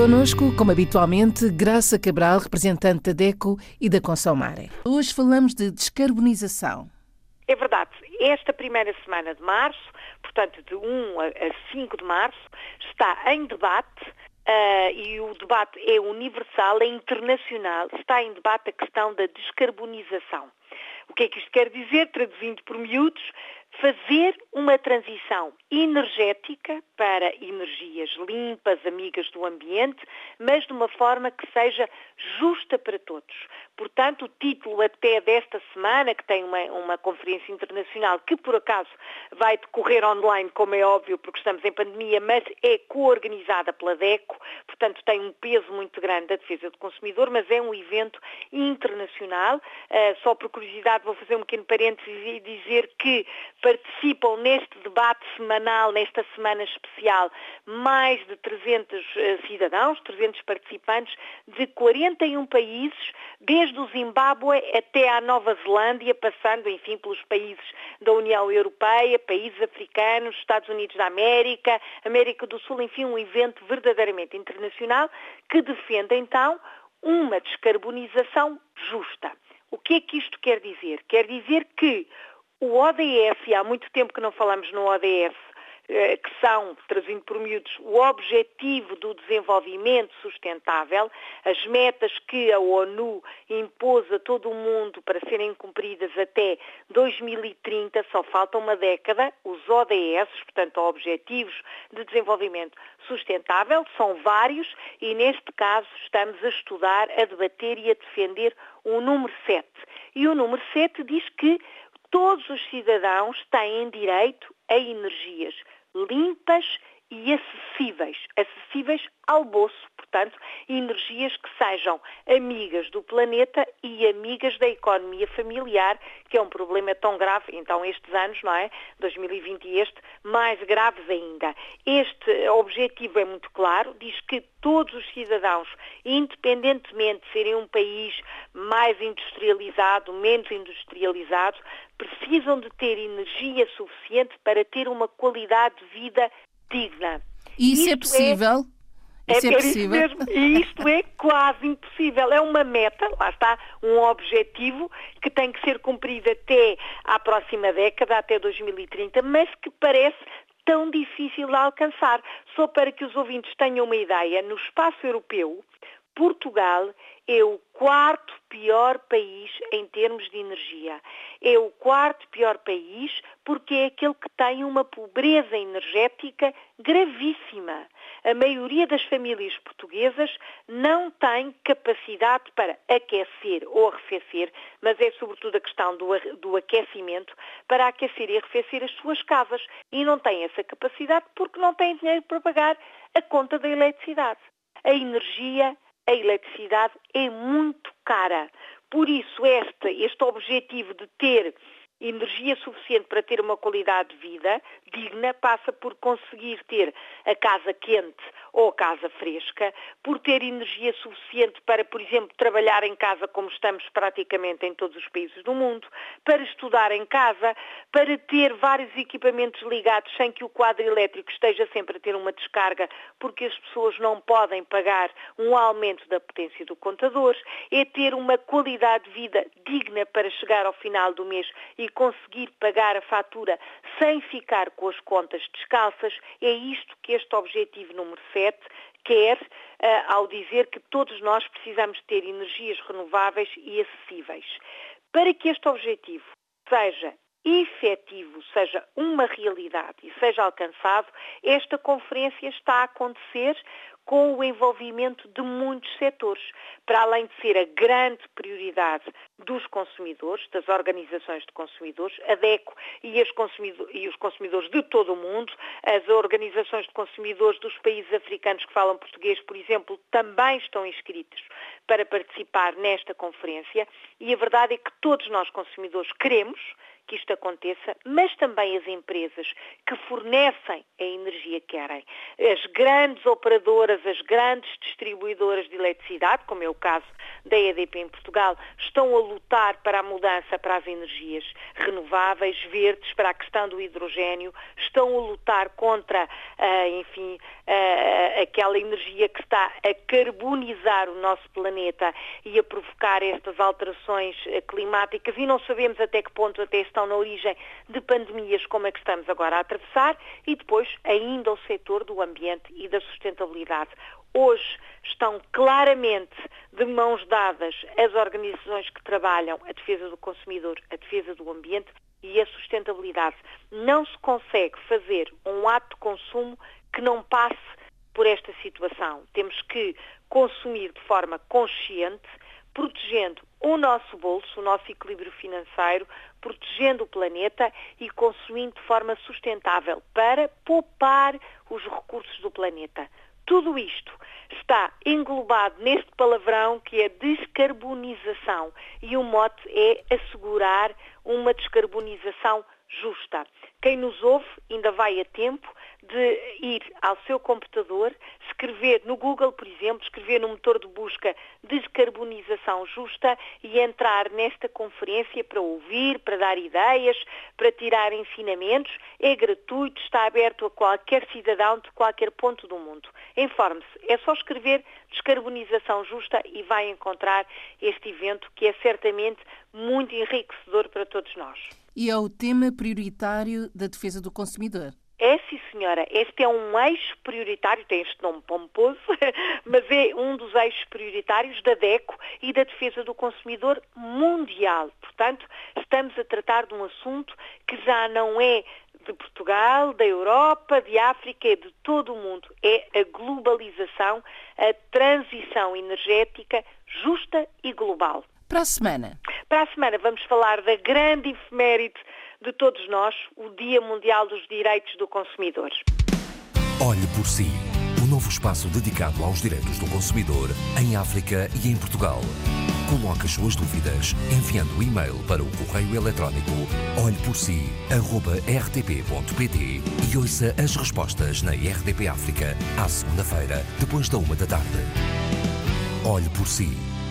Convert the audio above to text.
Conosco, como habitualmente, Graça Cabral, representante da DECO e da Consomare. Hoje falamos de descarbonização. É verdade. Esta primeira semana de março, portanto de 1 a 5 de março, está em debate uh, e o debate é universal, é internacional, está em debate a questão da descarbonização. O que é que isto quer dizer? Traduzindo por miúdos, fazer uma transição energética para energias limpas, amigas do ambiente, mas de uma forma que seja justa para todos. Portanto, o título até desta semana, que tem uma, uma conferência internacional que por acaso vai decorrer online, como é óbvio, porque estamos em pandemia, mas é co-organizada pela DECO, portanto tem um peso muito grande da defesa do consumidor, mas é um evento internacional. Uh, só por curiosidade vou fazer um pequeno parênteses e dizer que participam neste debate semanal, nesta semana especial, mais de 300 uh, eh, cidadãos, 300 participantes de 41 países, desde o Zimbábue até à Nova Zelândia, passando, enfim, pelos países da União Europeia, países africanos, Estados Unidos da América, América do Sul, enfim, um evento verdadeiramente internacional que defende, então, uma descarbonização justa. O que é que isto quer dizer? Quer dizer que o ODS, e há muito tempo que não falamos no ODS, eh, que são, traduzindo por miúdos, o objetivo do desenvolvimento sustentável, as metas que a ONU impôs a todo o mundo para serem cumpridas até 2030, só falta uma década, os ODS, portanto, Objetivos de Desenvolvimento Sustentável, são vários e, neste caso, estamos a estudar, a debater e a defender o número 7. E o número 7 diz que todos os cidadãos têm direito a energias limpas e acessíveis, acessíveis ao bolso, portanto, energias que sejam amigas do planeta e amigas da economia familiar, que é um problema tão grave, então estes anos, não é? 2020 e este, mais graves ainda. Este objetivo é muito claro, diz que todos os cidadãos, independentemente de serem um país mais industrializado, menos industrializado, precisam de ter energia suficiente para ter uma qualidade de vida digna. E isso é possível? É, isso é, é possível? Mesmo, e isto é quase impossível. É uma meta, lá está, um objetivo que tem que ser cumprido até à próxima década, até 2030, mas que parece tão difícil de alcançar. Só para que os ouvintes tenham uma ideia, no espaço europeu, Portugal é o quarto pior país em termos de energia. É o quarto pior país porque é aquele que tem uma pobreza energética gravíssima. A maioria das famílias portuguesas não tem capacidade para aquecer ou arrefecer, mas é sobretudo a questão do, aquecimento para aquecer e arrefecer as suas casas. E não tem essa capacidade porque não tem dinheiro para pagar a conta da eletricidade. A energia a eletricidade é muito cara. Por isso, este, este objetivo de ter energia suficiente para ter uma qualidade de vida digna passa por conseguir ter a casa quente ou casa fresca, por ter energia suficiente para, por exemplo, trabalhar em casa como estamos praticamente em todos os países do mundo, para estudar em casa, para ter vários equipamentos ligados sem que o quadro elétrico esteja sempre a ter uma descarga, porque as pessoas não podem pagar um aumento da potência do contador, é ter uma qualidade de vida digna para chegar ao final do mês e conseguir pagar a fatura sem ficar com as contas descalças, é isto que este objetivo número 7 quer uh, ao dizer que todos nós precisamos ter energias renováveis e acessíveis. Para que este objetivo seja efetivo, seja uma realidade e seja alcançado, esta conferência está a acontecer com o envolvimento de muitos setores, para além de ser a grande prioridade dos consumidores, das organizações de consumidores, a DECO e, e, os consumidores de todo o mundo, as organizações de consumidores dos países africanos que falam português, por exemplo, também estão inscritos para participar nesta conferência e a verdade é que todos nós consumidores queremos que isto aconteça, mas também as empresas que fornecem a energia que querem. As grandes operadoras, as grandes distribuidoras de eletricidade, como é o caso da EDP em Portugal, estão a lutar para a mudança para as energias renováveis, verdes, para a questão do hidrogênio, estão a lutar contra, uh, enfim, uh, aquela energia que está a carbonizar o nosso planeta e a provocar estas alterações climáticas e não sabemos até que ponto até estão na origem de pandemias como a que estamos agora a atravessar e depois ainda o setor do ambiente e da sustentabilidade. Hoje estão claramente de mãos dadas as organizações que trabalham a defesa do consumidor, a defesa do ambiente e a sustentabilidade. Não se consegue fazer um ato de consumo que não passe por esta situação. Temos que consumir de forma consciente, protegendo o nosso bolso, o nosso equilíbrio financeiro, protegendo o planeta e consumindo de forma sustentável para poupar os recursos do planeta. Tudo isto está englobado neste palavrão que é descarbonização. E o mote é assegurar uma descarbonização justa. Quem nos ouve ainda vai a tempo de ir ao seu computador, escrever no Google, por exemplo, escrever no motor de busca descarbonização justa e entrar nesta conferência para ouvir, para dar ideias, para tirar ensinamentos. É gratuito, está aberto a qualquer cidadão de qualquer ponto do mundo. Informe-se, é só escrever descarbonização justa e vai encontrar este evento que é certamente muito enriquecedor para todos nós. E é o tema prioritário da defesa do consumidor. É sim, senhora. Este é um eixo prioritário, tem este nome pomposo, mas é um dos eixos prioritários da DECO e da defesa do consumidor mundial. Portanto, estamos a tratar de um assunto que já não é de Portugal, da Europa, de África, é de todo o mundo. É a globalização, a transição energética justa e global. Para a semana. Para a semana vamos falar da grande efeméride de todos nós, o Dia Mundial dos Direitos do Consumidor. Olhe por si, o novo espaço dedicado aos direitos do consumidor em África e em Portugal. Coloque as suas dúvidas enviando o e-mail para o correio eletrónico olheporsi.rtp.pt e ouça as respostas na RDP África à segunda-feira, depois da uma da tarde. Olhe por si